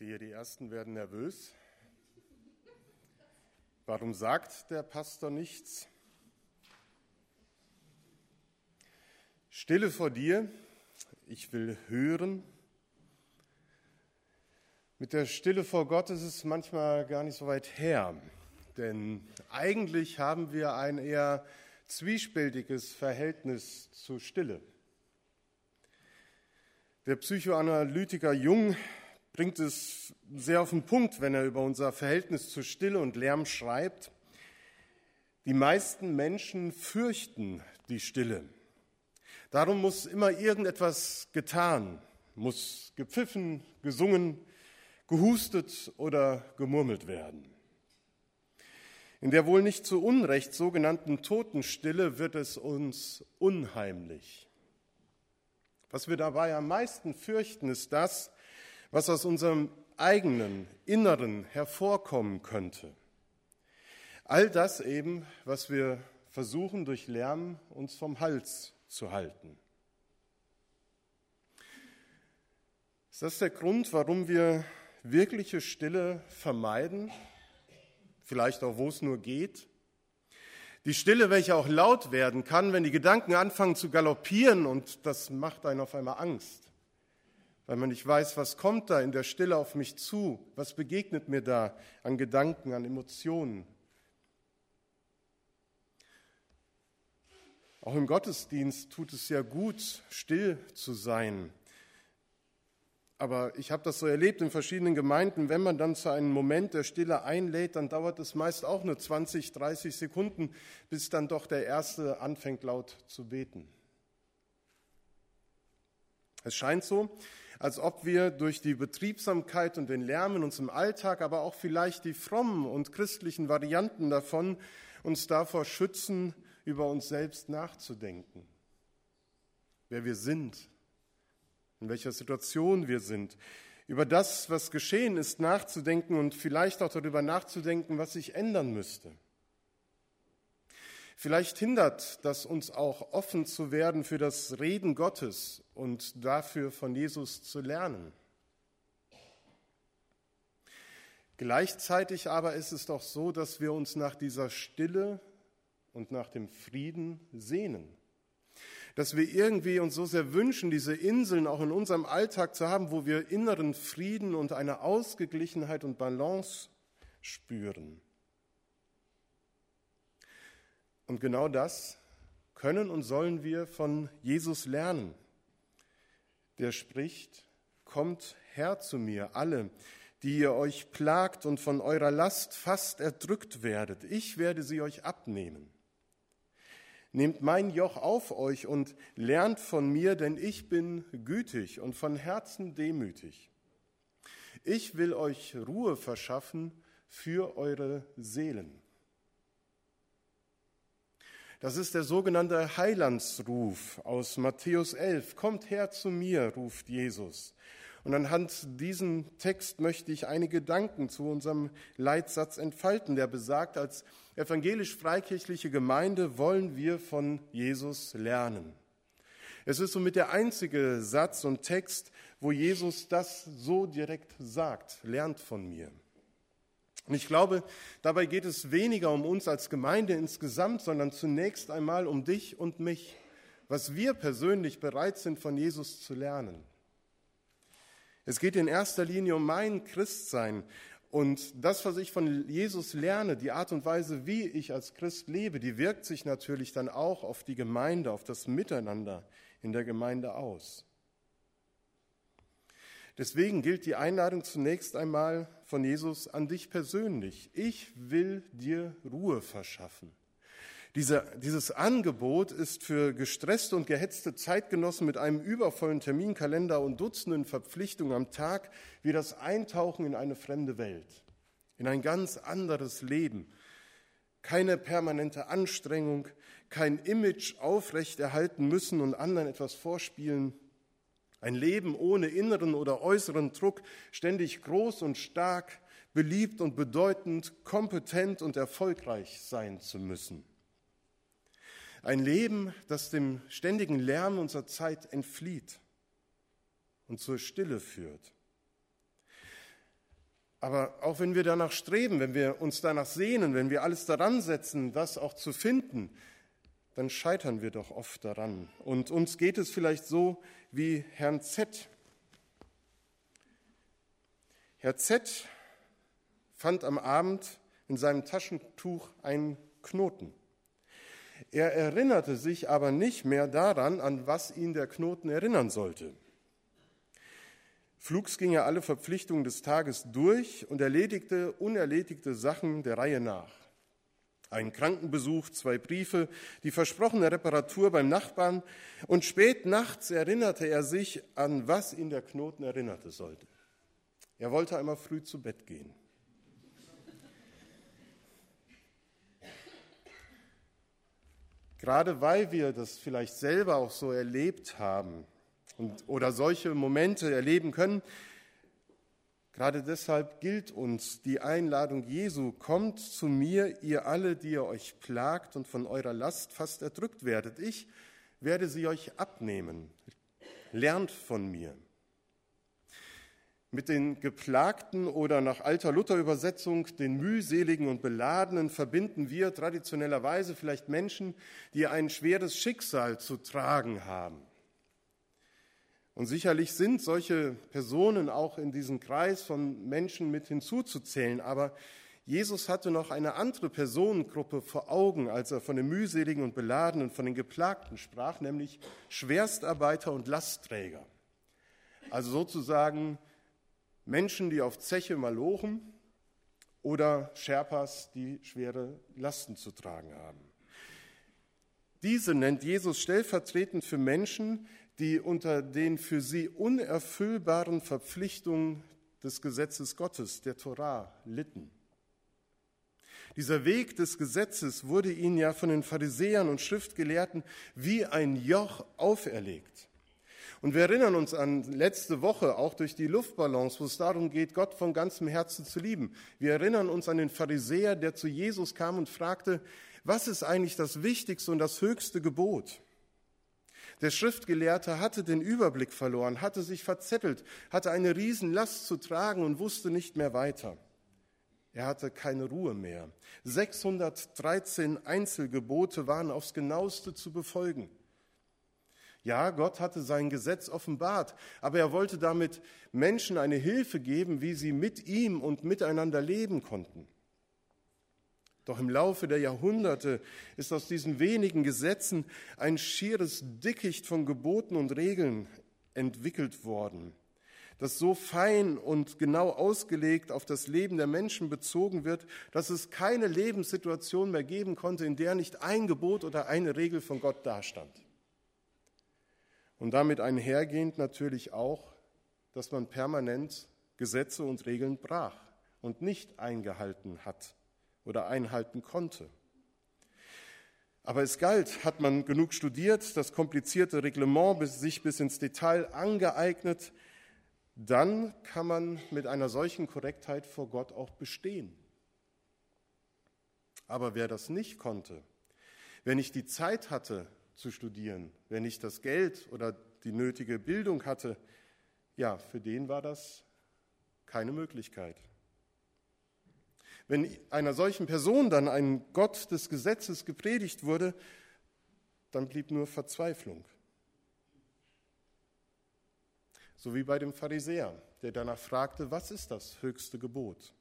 sehe, die Ersten werden nervös. Warum sagt der Pastor nichts? Stille vor dir, ich will hören. Mit der Stille vor Gott ist es manchmal gar nicht so weit her, denn eigentlich haben wir ein eher zwiespältiges Verhältnis zur Stille. Der Psychoanalytiker Jung bringt es sehr auf den Punkt, wenn er über unser Verhältnis zu Stille und Lärm schreibt. Die meisten Menschen fürchten die Stille. Darum muss immer irgendetwas getan, muss gepfiffen, gesungen, gehustet oder gemurmelt werden. In der wohl nicht zu Unrecht sogenannten Totenstille wird es uns unheimlich. Was wir dabei am meisten fürchten, ist das, was aus unserem eigenen Inneren hervorkommen könnte. All das eben, was wir versuchen durch Lärm uns vom Hals zu halten. Ist das der Grund, warum wir wirkliche Stille vermeiden? Vielleicht auch, wo es nur geht? Die Stille, welche auch laut werden kann, wenn die Gedanken anfangen zu galoppieren und das macht einen auf einmal Angst weil man nicht weiß, was kommt da in der Stille auf mich zu, was begegnet mir da an Gedanken, an Emotionen. Auch im Gottesdienst tut es ja gut, still zu sein. Aber ich habe das so erlebt in verschiedenen Gemeinden, wenn man dann zu einem Moment der Stille einlädt, dann dauert es meist auch nur 20, 30 Sekunden, bis dann doch der Erste anfängt laut zu beten. Es scheint so, als ob wir durch die Betriebsamkeit und den Lärm in unserem Alltag, aber auch vielleicht die frommen und christlichen Varianten davon, uns davor schützen, über uns selbst nachzudenken. Wer wir sind, in welcher Situation wir sind, über das, was geschehen ist, nachzudenken und vielleicht auch darüber nachzudenken, was sich ändern müsste. Vielleicht hindert das uns auch offen zu werden für das Reden Gottes und dafür von Jesus zu lernen. Gleichzeitig aber ist es doch so, dass wir uns nach dieser Stille und nach dem Frieden sehnen. Dass wir irgendwie uns so sehr wünschen, diese Inseln auch in unserem Alltag zu haben, wo wir inneren Frieden und eine Ausgeglichenheit und Balance spüren. Und genau das können und sollen wir von Jesus lernen. Der spricht, kommt her zu mir, alle, die ihr euch plagt und von eurer Last fast erdrückt werdet. Ich werde sie euch abnehmen. Nehmt mein Joch auf euch und lernt von mir, denn ich bin gütig und von Herzen demütig. Ich will euch Ruhe verschaffen für eure Seelen. Das ist der sogenannte Heilandsruf aus Matthäus 11. Kommt her zu mir, ruft Jesus. Und anhand diesem Text möchte ich einige Gedanken zu unserem Leitsatz entfalten, der besagt, als evangelisch-freikirchliche Gemeinde wollen wir von Jesus lernen. Es ist somit der einzige Satz und Text, wo Jesus das so direkt sagt, lernt von mir. Und ich glaube, dabei geht es weniger um uns als Gemeinde insgesamt, sondern zunächst einmal um dich und mich, was wir persönlich bereit sind von Jesus zu lernen. Es geht in erster Linie um mein Christsein und das, was ich von Jesus lerne, die Art und Weise, wie ich als Christ lebe, die wirkt sich natürlich dann auch auf die Gemeinde, auf das Miteinander in der Gemeinde aus. Deswegen gilt die Einladung zunächst einmal von Jesus an dich persönlich. Ich will dir Ruhe verschaffen. Diese, dieses Angebot ist für gestresste und gehetzte Zeitgenossen mit einem übervollen Terminkalender und Dutzenden Verpflichtungen am Tag wie das Eintauchen in eine fremde Welt, in ein ganz anderes Leben. Keine permanente Anstrengung, kein Image aufrechterhalten müssen und anderen etwas vorspielen, ein Leben ohne inneren oder äußeren Druck, ständig groß und stark, beliebt und bedeutend, kompetent und erfolgreich sein zu müssen. Ein Leben, das dem ständigen Lärm unserer Zeit entflieht und zur Stille führt. Aber auch wenn wir danach streben, wenn wir uns danach sehnen, wenn wir alles daran setzen, das auch zu finden, dann scheitern wir doch oft daran. Und uns geht es vielleicht so wie Herrn Z. Herr Z fand am Abend in seinem Taschentuch einen Knoten. Er erinnerte sich aber nicht mehr daran, an was ihn der Knoten erinnern sollte. Flugs ging er alle Verpflichtungen des Tages durch und erledigte unerledigte Sachen der Reihe nach. Ein Krankenbesuch, zwei Briefe, die versprochene Reparatur beim Nachbarn und spät nachts erinnerte er sich an, was ihn der Knoten erinnerte sollte. Er wollte einmal früh zu Bett gehen. Gerade weil wir das vielleicht selber auch so erlebt haben und, oder solche Momente erleben können, gerade deshalb gilt uns die Einladung Jesu, kommt zu mir, ihr alle, die ihr euch plagt und von eurer Last fast erdrückt werdet. Ich werde sie euch abnehmen. Lernt von mir. Mit den Geplagten oder nach alter Luther-Übersetzung den mühseligen und beladenen verbinden wir traditionellerweise vielleicht Menschen, die ein schweres Schicksal zu tragen haben. Und sicherlich sind solche Personen auch in diesen Kreis von Menschen mit hinzuzuzählen, aber Jesus hatte noch eine andere Personengruppe vor Augen, als er von den mühseligen und beladenen, von den Geplagten sprach, nämlich Schwerstarbeiter und Lastträger. Also sozusagen Menschen, die auf Zeche malochen oder Sherpas, die schwere Lasten zu tragen haben. Diese nennt Jesus stellvertretend für Menschen, die unter den für sie unerfüllbaren Verpflichtungen des Gesetzes Gottes, der Torah, litten. Dieser Weg des Gesetzes wurde ihnen ja von den Pharisäern und Schriftgelehrten wie ein Joch auferlegt. Und wir erinnern uns an letzte Woche, auch durch die Luftballons, wo es darum geht, Gott von ganzem Herzen zu lieben. Wir erinnern uns an den Pharisäer, der zu Jesus kam und fragte, was ist eigentlich das wichtigste und das höchste Gebot? Der Schriftgelehrte hatte den Überblick verloren, hatte sich verzettelt, hatte eine Riesenlast zu tragen und wusste nicht mehr weiter. Er hatte keine Ruhe mehr. 613 Einzelgebote waren aufs genaueste zu befolgen. Ja, Gott hatte sein Gesetz offenbart, aber er wollte damit Menschen eine Hilfe geben, wie sie mit ihm und miteinander leben konnten. Doch im Laufe der Jahrhunderte ist aus diesen wenigen Gesetzen ein schieres Dickicht von Geboten und Regeln entwickelt worden, das so fein und genau ausgelegt auf das Leben der Menschen bezogen wird, dass es keine Lebenssituation mehr geben konnte, in der nicht ein Gebot oder eine Regel von Gott dastand. Und damit einhergehend natürlich auch, dass man permanent Gesetze und Regeln brach und nicht eingehalten hat oder einhalten konnte. Aber es galt, hat man genug studiert, das komplizierte Reglement sich bis ins Detail angeeignet, dann kann man mit einer solchen Korrektheit vor Gott auch bestehen. Aber wer das nicht konnte, wer nicht die Zeit hatte, zu studieren. Wer nicht das Geld oder die nötige Bildung hatte, ja, für den war das keine Möglichkeit. Wenn einer solchen Person dann ein Gott des Gesetzes gepredigt wurde, dann blieb nur Verzweiflung. So wie bei dem Pharisäer, der danach fragte, was ist das höchste Gebot?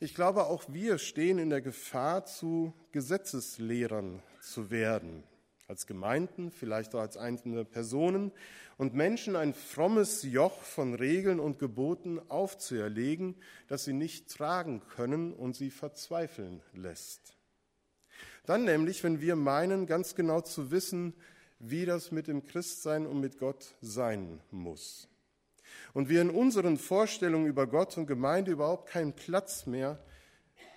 Ich glaube, auch wir stehen in der Gefahr, zu Gesetzeslehrern zu werden. Als Gemeinden, vielleicht auch als einzelne Personen und Menschen ein frommes Joch von Regeln und Geboten aufzuerlegen, das sie nicht tragen können und sie verzweifeln lässt. Dann nämlich, wenn wir meinen, ganz genau zu wissen, wie das mit dem Christsein und mit Gott sein muss und wir in unseren Vorstellungen über Gott und Gemeinde überhaupt keinen Platz mehr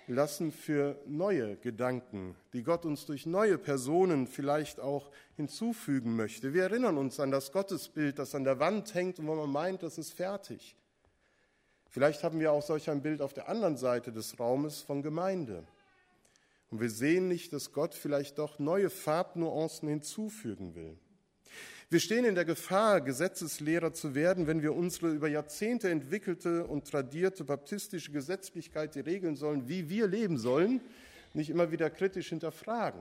lassen für neue Gedanken, die Gott uns durch neue Personen vielleicht auch hinzufügen möchte. Wir erinnern uns an das Gottesbild, das an der Wand hängt und wo man meint, das ist fertig. Vielleicht haben wir auch solch ein Bild auf der anderen Seite des Raumes von Gemeinde. Und wir sehen nicht, dass Gott vielleicht doch neue Farbnuancen hinzufügen will. Wir stehen in der Gefahr, Gesetzeslehrer zu werden, wenn wir unsere über Jahrzehnte entwickelte und tradierte baptistische Gesetzlichkeit, die regeln sollen, wie wir leben sollen, nicht immer wieder kritisch hinterfragen.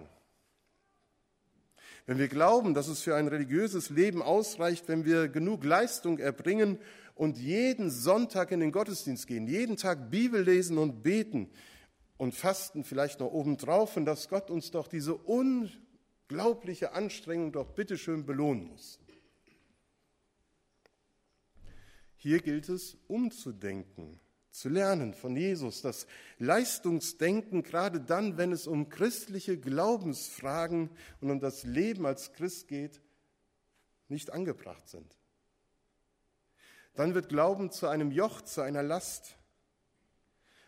Wenn wir glauben, dass es für ein religiöses Leben ausreicht, wenn wir genug Leistung erbringen und jeden Sonntag in den Gottesdienst gehen, jeden Tag Bibel lesen und beten und fasten vielleicht noch obendrauf und dass Gott uns doch diese unglaubliche Anstrengung doch bitteschön belohnen muss. Hier gilt es umzudenken, zu lernen von Jesus, das Leistungsdenken, gerade dann, wenn es um christliche Glaubensfragen und um das Leben als Christ geht, nicht angebracht sind. Dann wird Glauben zu einem Joch, zu einer Last,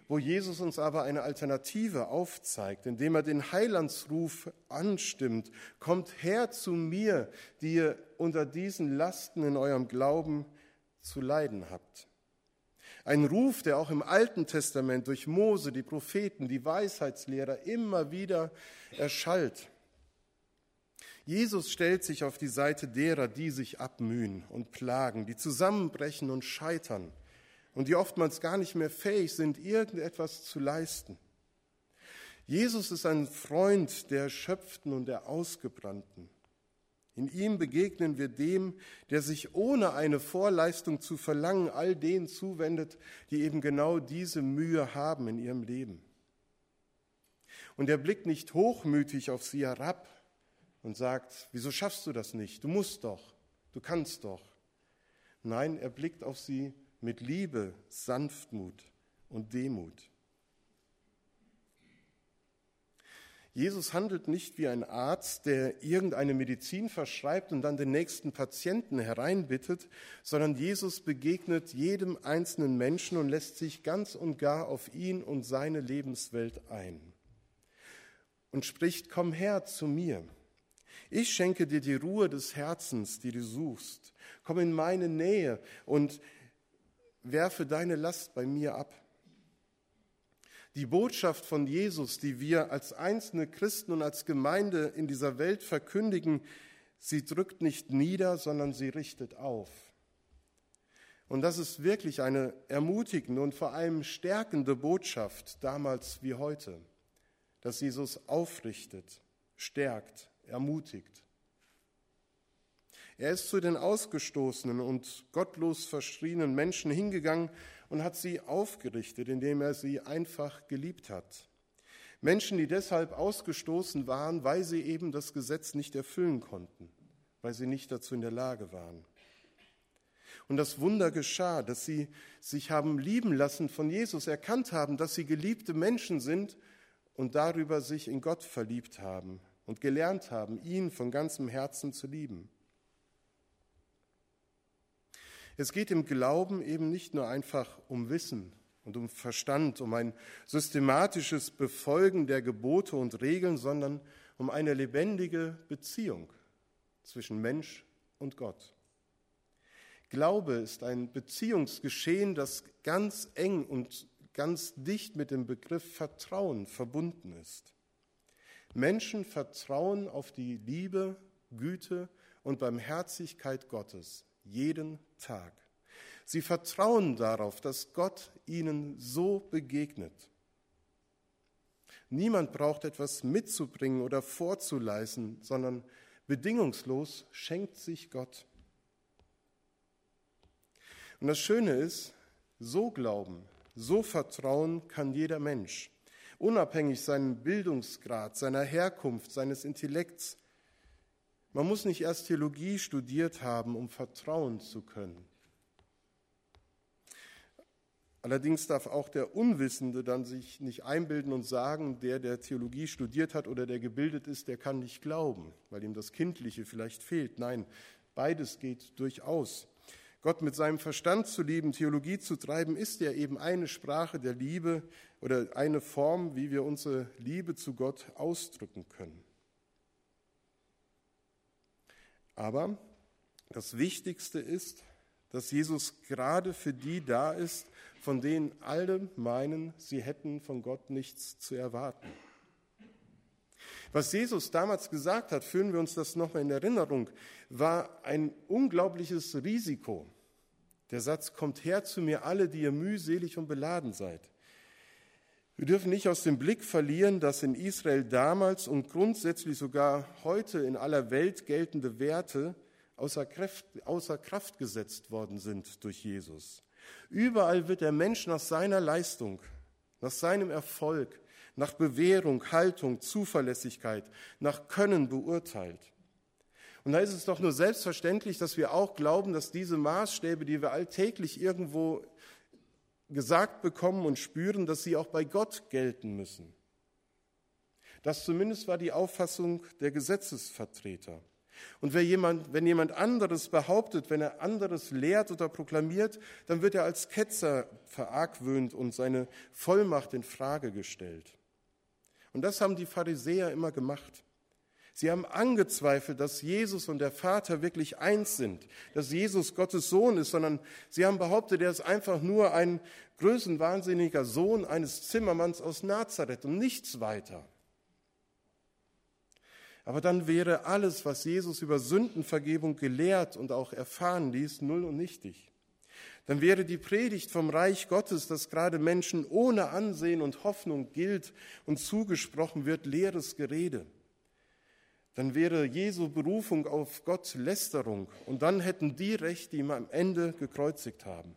wo Jesus uns aber eine Alternative aufzeigt, indem er den Heilandsruf anstimmt. Kommt her zu mir, die ihr unter diesen Lasten in eurem Glauben zu leiden habt. Ein Ruf, der auch im Alten Testament durch Mose, die Propheten, die Weisheitslehrer immer wieder erschallt. Jesus stellt sich auf die Seite derer, die sich abmühen und plagen, die zusammenbrechen und scheitern und die oftmals gar nicht mehr fähig sind, irgendetwas zu leisten. Jesus ist ein Freund der Erschöpften und der Ausgebrannten. In ihm begegnen wir dem, der sich ohne eine Vorleistung zu verlangen all denen zuwendet, die eben genau diese Mühe haben in ihrem Leben. Und er blickt nicht hochmütig auf sie herab, und sagt, wieso schaffst du das nicht? Du musst doch, du kannst doch. Nein, er blickt auf sie mit Liebe, Sanftmut und Demut. Jesus handelt nicht wie ein Arzt, der irgendeine Medizin verschreibt und dann den nächsten Patienten hereinbittet, sondern Jesus begegnet jedem einzelnen Menschen und lässt sich ganz und gar auf ihn und seine Lebenswelt ein und spricht, komm her zu mir. Ich schenke dir die Ruhe des Herzens, die du suchst. Komm in meine Nähe und werfe deine Last bei mir ab. Die Botschaft von Jesus, die wir als einzelne Christen und als Gemeinde in dieser Welt verkündigen, sie drückt nicht nieder, sondern sie richtet auf. Und das ist wirklich eine ermutigende und vor allem stärkende Botschaft, damals wie heute, dass Jesus aufrichtet, stärkt, ermutigt. Er ist zu den ausgestoßenen und gottlos verschrienen Menschen hingegangen und hat sie aufgerichtet, indem er sie einfach geliebt hat. Menschen, die deshalb ausgestoßen waren, weil sie eben das Gesetz nicht erfüllen konnten, weil sie nicht dazu in der Lage waren. Und das Wunder geschah, dass sie sich haben lieben lassen von Jesus, erkannt haben, dass sie geliebte Menschen sind und darüber sich in Gott verliebt haben, und gelernt haben, ihn von ganzem Herzen zu lieben. Es geht im Glauben eben nicht nur einfach um Wissen und um Verstand, um ein systematisches Befolgen der Gebote und Regeln, sondern um eine lebendige Beziehung zwischen Mensch und Gott. Glaube ist ein Beziehungsgeschehen, das ganz eng und ganz dicht mit dem Begriff Vertrauen verbunden ist. Menschen vertrauen auf die Liebe, Güte und Barmherzigkeit Gottes jeden Tag. Sie vertrauen darauf, dass Gott ihnen so begegnet. Niemand braucht etwas mitzubringen oder vorzuleisten, sondern bedingungslos schenkt sich Gott. Und das Schöne ist, so glauben, so vertrauen kann jeder Mensch unabhängig seinem Bildungsgrad, seiner Herkunft, seines Intellekts. Man muss nicht erst Theologie studiert haben, um vertrauen zu können. Allerdings darf auch der Unwissende dann sich nicht einbilden und sagen, der, der Theologie studiert hat oder der gebildet ist, der kann nicht glauben, weil ihm das Kindliche vielleicht fehlt. Nein, beides geht durchaus. Gott mit seinem Verstand zu lieben, Theologie zu treiben, ist ja eben eine Sprache der Liebe oder eine Form, wie wir unsere Liebe zu Gott ausdrücken können. Aber das Wichtigste ist, dass Jesus gerade für die da ist, von denen alle meinen, sie hätten von Gott nichts zu erwarten. Was Jesus damals gesagt hat, führen wir uns das nochmal in Erinnerung, war ein unglaubliches Risiko. Der Satz, kommt her zu mir alle, die ihr mühselig und beladen seid. Wir dürfen nicht aus dem Blick verlieren, dass in Israel damals und grundsätzlich sogar heute in aller Welt geltende Werte außer Kraft, außer Kraft gesetzt worden sind durch Jesus. Überall wird der Mensch nach seiner Leistung, nach seinem Erfolg, nach Bewährung, Haltung, Zuverlässigkeit, nach Können beurteilt. Und da ist es doch nur selbstverständlich, dass wir auch glauben, dass diese Maßstäbe, die wir alltäglich irgendwo gesagt bekommen und spüren, dass sie auch bei Gott gelten müssen. Das zumindest war die Auffassung der Gesetzesvertreter. Und wenn jemand, wenn jemand anderes behauptet, wenn er anderes lehrt oder proklamiert, dann wird er als Ketzer verargwöhnt und seine Vollmacht in Frage gestellt. Und das haben die Pharisäer immer gemacht. Sie haben angezweifelt, dass Jesus und der Vater wirklich eins sind, dass Jesus Gottes Sohn ist, sondern sie haben behauptet, er ist einfach nur ein größenwahnsinniger Sohn eines Zimmermanns aus Nazareth und nichts weiter. Aber dann wäre alles, was Jesus über Sündenvergebung gelehrt und auch erfahren ließ, null und nichtig. Dann wäre die Predigt vom Reich Gottes, das gerade Menschen ohne Ansehen und Hoffnung gilt und zugesprochen wird, leeres Gerede. Dann wäre Jesu Berufung auf Gott Lästerung und dann hätten die Recht, die ihm am Ende gekreuzigt haben.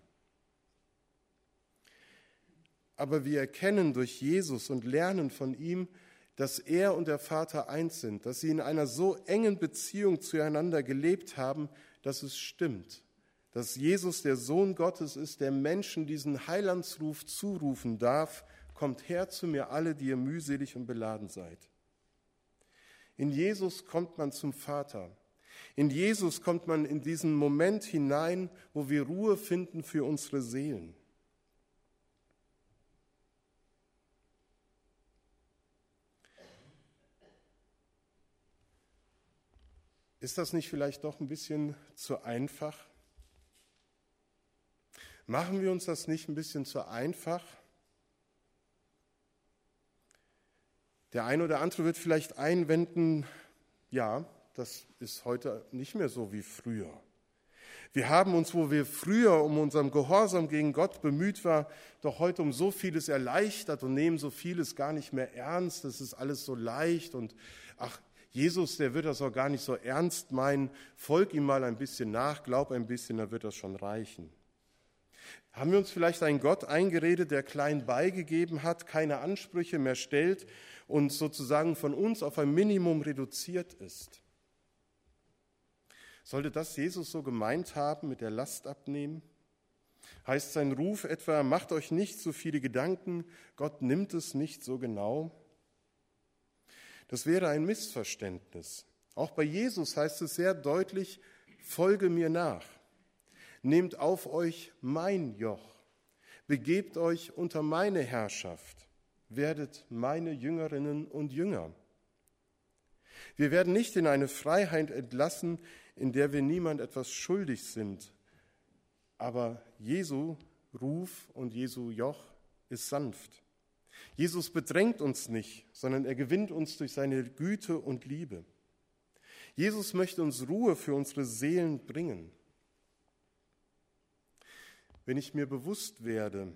Aber wir erkennen durch Jesus und lernen von ihm, dass er und der Vater eins sind, dass sie in einer so engen Beziehung zueinander gelebt haben, dass es stimmt, dass Jesus der Sohn Gottes ist, der Menschen diesen Heilandsruf zurufen darf, kommt her zu mir alle, die ihr mühselig und beladen seid. In Jesus kommt man zum Vater. In Jesus kommt man in diesen Moment hinein, wo wir Ruhe finden für unsere Seelen. Ist das nicht vielleicht doch ein bisschen zu einfach? Machen wir uns das nicht ein bisschen zu einfach? Der eine oder andere wird vielleicht einwenden, ja, das ist heute nicht mehr so wie früher. Wir haben uns, wo wir früher um unseren Gehorsam gegen Gott bemüht war, doch heute um so vieles erleichtert und nehmen so vieles gar nicht mehr ernst. Das ist alles so leicht und ach, Jesus, der wird das auch gar nicht so ernst meinen. Folg ihm mal ein bisschen nach, glaub ein bisschen, dann wird das schon reichen. Haben wir uns vielleicht einen Gott eingeredet, der klein beigegeben hat, keine Ansprüche mehr stellt und sozusagen von uns auf ein Minimum reduziert ist? Sollte das Jesus so gemeint haben mit der Last abnehmen? Heißt sein Ruf etwa, macht euch nicht so viele Gedanken, Gott nimmt es nicht so genau? Das wäre ein Missverständnis. Auch bei Jesus heißt es sehr deutlich, folge mir nach. Nehmt auf euch mein Joch. Begebt euch unter meine Herrschaft. Werdet meine Jüngerinnen und Jünger. Wir werden nicht in eine Freiheit entlassen, in der wir niemand etwas schuldig sind. Aber Jesu Ruf und Jesu Joch ist sanft. Jesus bedrängt uns nicht, sondern er gewinnt uns durch seine Güte und Liebe. Jesus möchte uns Ruhe für unsere Seelen bringen. Wenn ich mir bewusst werde,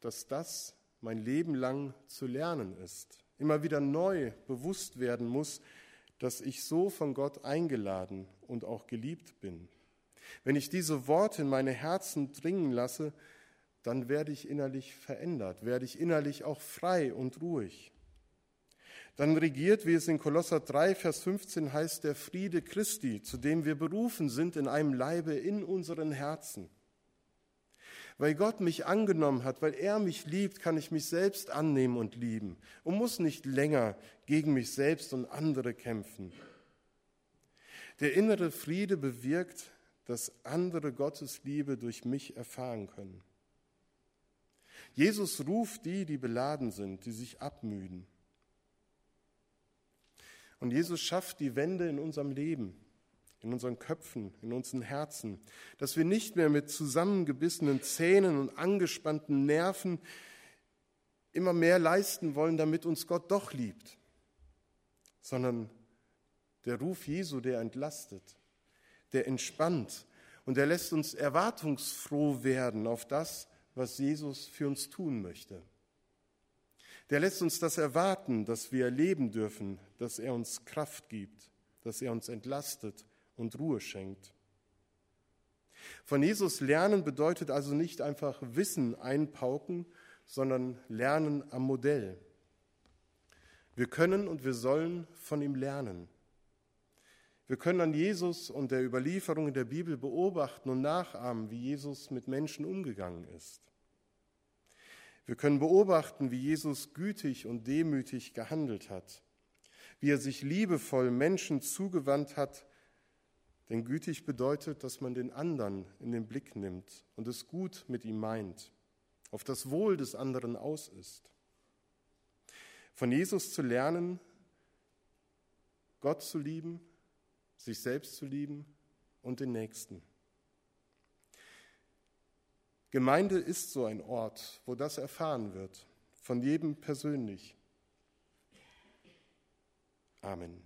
dass das mein Leben lang zu lernen ist, immer wieder neu bewusst werden muss, dass ich so von Gott eingeladen und auch geliebt bin. Wenn ich diese Worte in meine Herzen dringen lasse, dann werde ich innerlich verändert, werde ich innerlich auch frei und ruhig. Dann regiert, wie es in Kolosser 3, Vers 15 heißt, der Friede Christi, zu dem wir berufen sind in einem Leibe in unseren Herzen. Weil Gott mich angenommen hat, weil er mich liebt, kann ich mich selbst annehmen und lieben und muss nicht länger gegen mich selbst und andere kämpfen. Der innere Friede bewirkt, dass andere Gottes Liebe durch mich erfahren können. Jesus ruft die, die beladen sind, die sich abmüden. Und Jesus schafft die Wende in unserem Leben, in unseren Köpfen, in unseren Herzen, dass wir nicht mehr mit zusammengebissenen Zähnen und angespannten Nerven immer mehr leisten wollen, damit uns Gott doch liebt. sondern der Ruf Jesu, der entlastet, der entspannt und der lässt uns erwartungsfroh werden auf das, was Jesus für uns tun möchte. Der lässt uns das erwarten, dass wir erleben dürfen, dass er uns Kraft gibt, dass er uns entlastet und Ruhe schenkt. Von Jesus lernen bedeutet also nicht einfach Wissen einpauken, sondern lernen am Modell. Wir können und wir sollen von ihm lernen. Wir können an Jesus und der Überlieferung in der Bibel beobachten und nachahmen, wie Jesus mit Menschen umgegangen ist. Wir können beobachten, wie Jesus gütig und demütig gehandelt hat, wie er sich liebevoll Menschen zugewandt hat, denn gütig bedeutet, dass man den anderen in den Blick nimmt und es gut mit ihm meint, auf das Wohl des anderen aus ist. Von Jesus zu lernen, Gott zu lieben, sich selbst zu lieben und den Nächsten. Gemeinde ist so ein Ort, wo das erfahren wird, von jedem persönlich. Amen.